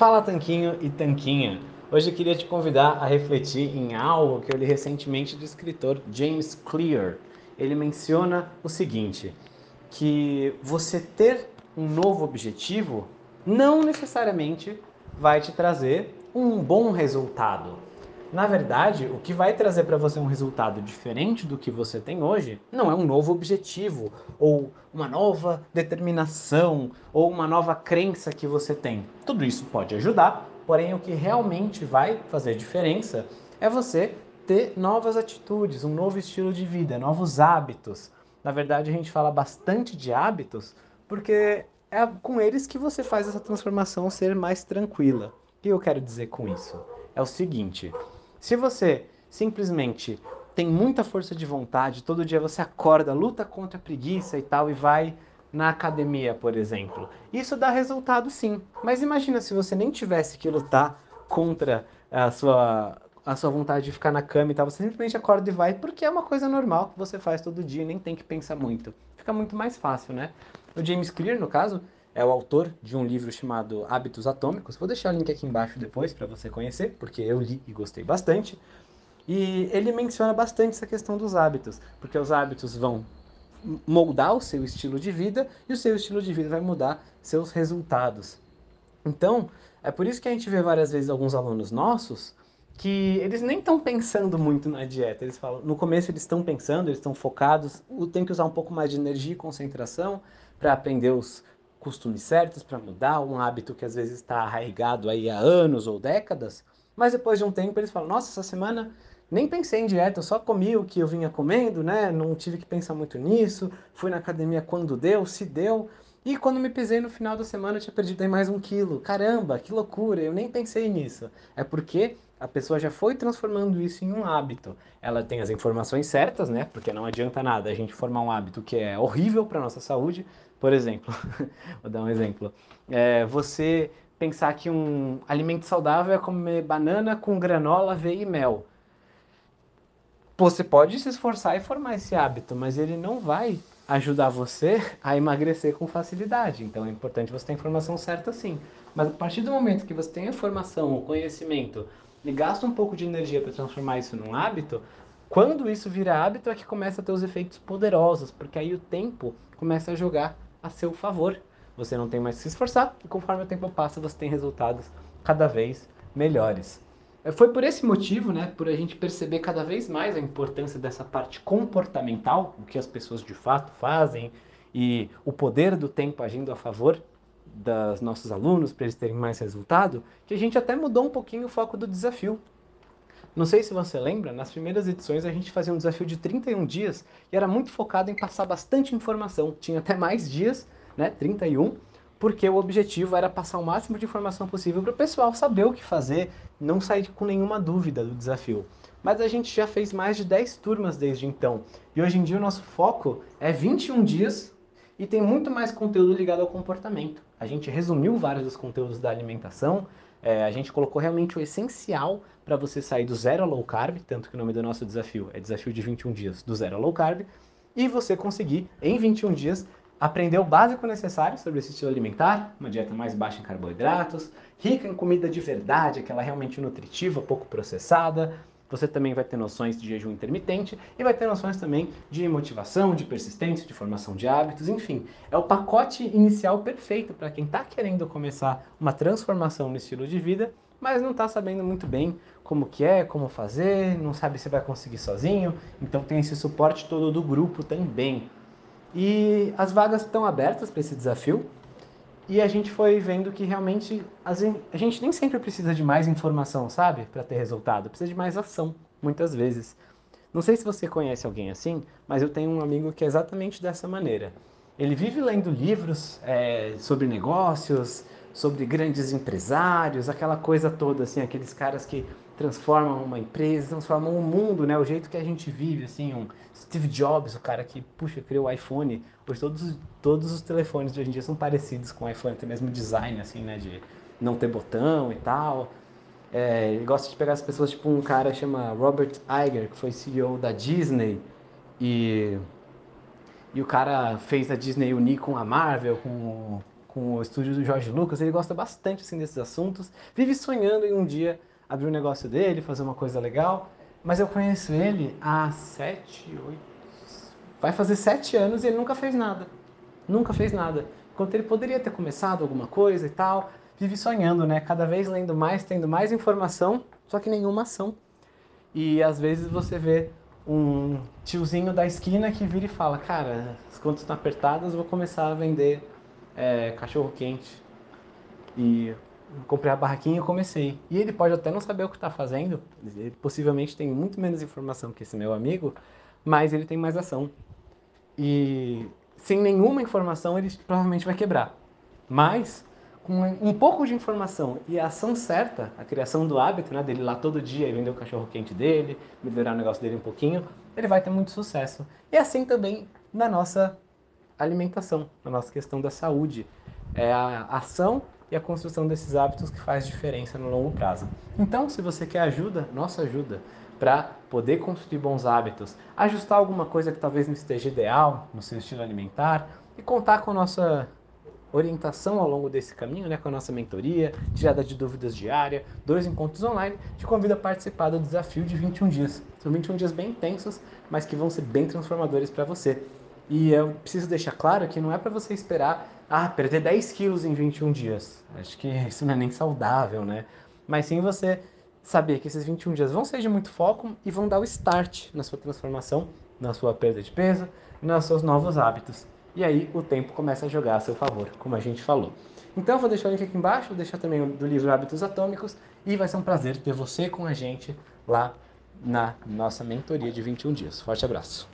Fala Tanquinho e Tanquinha. Hoje eu queria te convidar a refletir em algo que eu li recentemente do escritor James Clear. Ele menciona o seguinte: que você ter um novo objetivo não necessariamente vai te trazer um bom resultado. Na verdade, o que vai trazer para você um resultado diferente do que você tem hoje não é um novo objetivo, ou uma nova determinação, ou uma nova crença que você tem. Tudo isso pode ajudar, porém, o que realmente vai fazer diferença é você ter novas atitudes, um novo estilo de vida, novos hábitos. Na verdade, a gente fala bastante de hábitos porque é com eles que você faz essa transformação ser mais tranquila. O que eu quero dizer com isso? É o seguinte: se você simplesmente tem muita força de vontade, todo dia você acorda, luta contra a preguiça e tal, e vai na academia, por exemplo. Isso dá resultado sim. Mas imagina se você nem tivesse que lutar contra a sua, a sua vontade de ficar na cama e tal. Você simplesmente acorda e vai, porque é uma coisa normal que você faz todo dia, nem tem que pensar muito. Fica muito mais fácil, né? O James Clear, no caso, é o autor de um livro chamado Hábitos Atômicos. Vou deixar o link aqui embaixo depois para você conhecer, porque eu li e gostei bastante. E ele menciona bastante essa questão dos hábitos, porque os hábitos vão moldar o seu estilo de vida e o seu estilo de vida vai mudar seus resultados. Então, é por isso que a gente vê várias vezes alguns alunos nossos que eles nem estão pensando muito na dieta. Eles falam, no começo eles estão pensando, eles estão focados, tem que usar um pouco mais de energia e concentração para aprender os costumes certos para mudar, um hábito que às vezes está arraigado aí há anos ou décadas, mas depois de um tempo eles falam: Nossa, essa semana nem pensei em dieta, eu só comi o que eu vinha comendo, né? Não tive que pensar muito nisso. Fui na academia quando deu, se deu. E quando me pesei no final da semana, eu tinha perdido aí mais um quilo. Caramba, que loucura, eu nem pensei nisso. É porque a pessoa já foi transformando isso em um hábito. Ela tem as informações certas, né? Porque não adianta nada a gente formar um hábito que é horrível para nossa saúde, por exemplo, vou dar um exemplo. É, você pensar que um alimento saudável é comer banana com granola, aveia e mel. Você pode se esforçar e formar esse hábito, mas ele não vai ajudar você a emagrecer com facilidade. Então é importante você ter a informação certa sim. Mas a partir do momento que você tem a informação, o conhecimento e gasta um pouco de energia para transformar isso num hábito, quando isso vira hábito é que começa a ter os efeitos poderosos, porque aí o tempo começa a jogar a seu favor. Você não tem mais que se esforçar e conforme o tempo passa, você tem resultados cada vez melhores. É, foi por esse motivo, né, por a gente perceber cada vez mais a importância dessa parte comportamental, o que as pessoas de fato fazem e o poder do tempo agindo a favor dos nossos alunos para eles terem mais resultado, que a gente até mudou um pouquinho o foco do desafio. Não sei se você lembra, nas primeiras edições a gente fazia um desafio de 31 dias e era muito focado em passar bastante informação. Tinha até mais dias, né, 31, porque o objetivo era passar o máximo de informação possível para o pessoal saber o que fazer, não sair com nenhuma dúvida do desafio. Mas a gente já fez mais de 10 turmas desde então. E hoje em dia o nosso foco é 21 dias e tem muito mais conteúdo ligado ao comportamento. A gente resumiu vários dos conteúdos da alimentação, é, a gente colocou realmente o essencial para você sair do zero a low carb, tanto que o nome do nosso desafio é Desafio de 21 Dias do Zero a Low Carb, e você conseguir, em 21 dias, aprender o básico necessário sobre esse estilo alimentar, uma dieta mais baixa em carboidratos, rica em comida de verdade, aquela realmente nutritiva, pouco processada, você também vai ter noções de jejum intermitente e vai ter noções também de motivação, de persistência, de formação de hábitos, enfim. É o pacote inicial perfeito para quem está querendo começar uma transformação no estilo de vida, mas não está sabendo muito bem como que é, como fazer, não sabe se vai conseguir sozinho. Então tem esse suporte todo do grupo também. E as vagas estão abertas para esse desafio. E a gente foi vendo que realmente a gente nem sempre precisa de mais informação, sabe? Para ter resultado. Precisa de mais ação, muitas vezes. Não sei se você conhece alguém assim, mas eu tenho um amigo que é exatamente dessa maneira. Ele vive lendo livros é, sobre negócios, sobre grandes empresários, aquela coisa toda, assim, aqueles caras que transformam uma empresa, transformam o mundo, né? O jeito que a gente vive, assim, um Steve Jobs, o cara que, puxa, criou o iPhone. Pois todos, todos os telefones de hoje em dia são parecidos com o iPhone, tem o mesmo design, assim, né? De não ter botão e tal. É, ele gosta de pegar as pessoas, tipo um cara chama Robert Iger, que foi CEO da Disney e, e o cara fez a Disney unir com a Marvel, com com o estúdio do Jorge Lucas, ele gosta bastante assim, desses assuntos, vive sonhando em um dia abrir um negócio dele, fazer uma coisa legal. Mas eu conheço ele há sete, oito. Vai fazer sete anos e ele nunca fez nada. Nunca fez nada. Enquanto ele poderia ter começado alguma coisa e tal, vive sonhando, né? Cada vez lendo mais, tendo mais informação, só que nenhuma ação. E às vezes você vê um tiozinho da esquina que vira e fala: Cara, as contas estão apertadas, vou começar a vender é, cachorro quente. E comprei a barraquinha e comecei. E ele pode até não saber o que está fazendo, ele possivelmente tem muito menos informação que esse meu amigo, mas ele tem mais ação. E sem nenhuma informação ele provavelmente vai quebrar. Mas com um pouco de informação e a ação certa, a criação do hábito, né, dele lá todo dia e vender o cachorro quente dele, melhorar o negócio dele um pouquinho, ele vai ter muito sucesso. E assim também na nossa alimentação, na nossa questão da saúde. É a ação e a construção desses hábitos que faz diferença no longo prazo. Então, se você quer ajuda, nossa ajuda, para poder construir bons hábitos, ajustar alguma coisa que talvez não esteja ideal no seu estilo alimentar e contar com a nossa orientação ao longo desse caminho, né, com a nossa mentoria, tirada de dúvidas diária, dois encontros online, te convido a participar do desafio de 21 dias. São 21 dias bem intensos, mas que vão ser bem transformadores para você. E eu preciso deixar claro que não é para você esperar ah, perder 10 quilos em 21 dias. Acho que isso não é nem saudável, né? Mas sim você saber que esses 21 dias vão ser de muito foco e vão dar o start na sua transformação, na sua perda de peso, nos seus novos hábitos. E aí o tempo começa a jogar a seu favor, como a gente falou. Então eu vou deixar o link aqui embaixo, vou deixar também do livro Hábitos Atômicos e vai ser um prazer ter você com a gente lá na nossa mentoria de 21 dias. Forte abraço.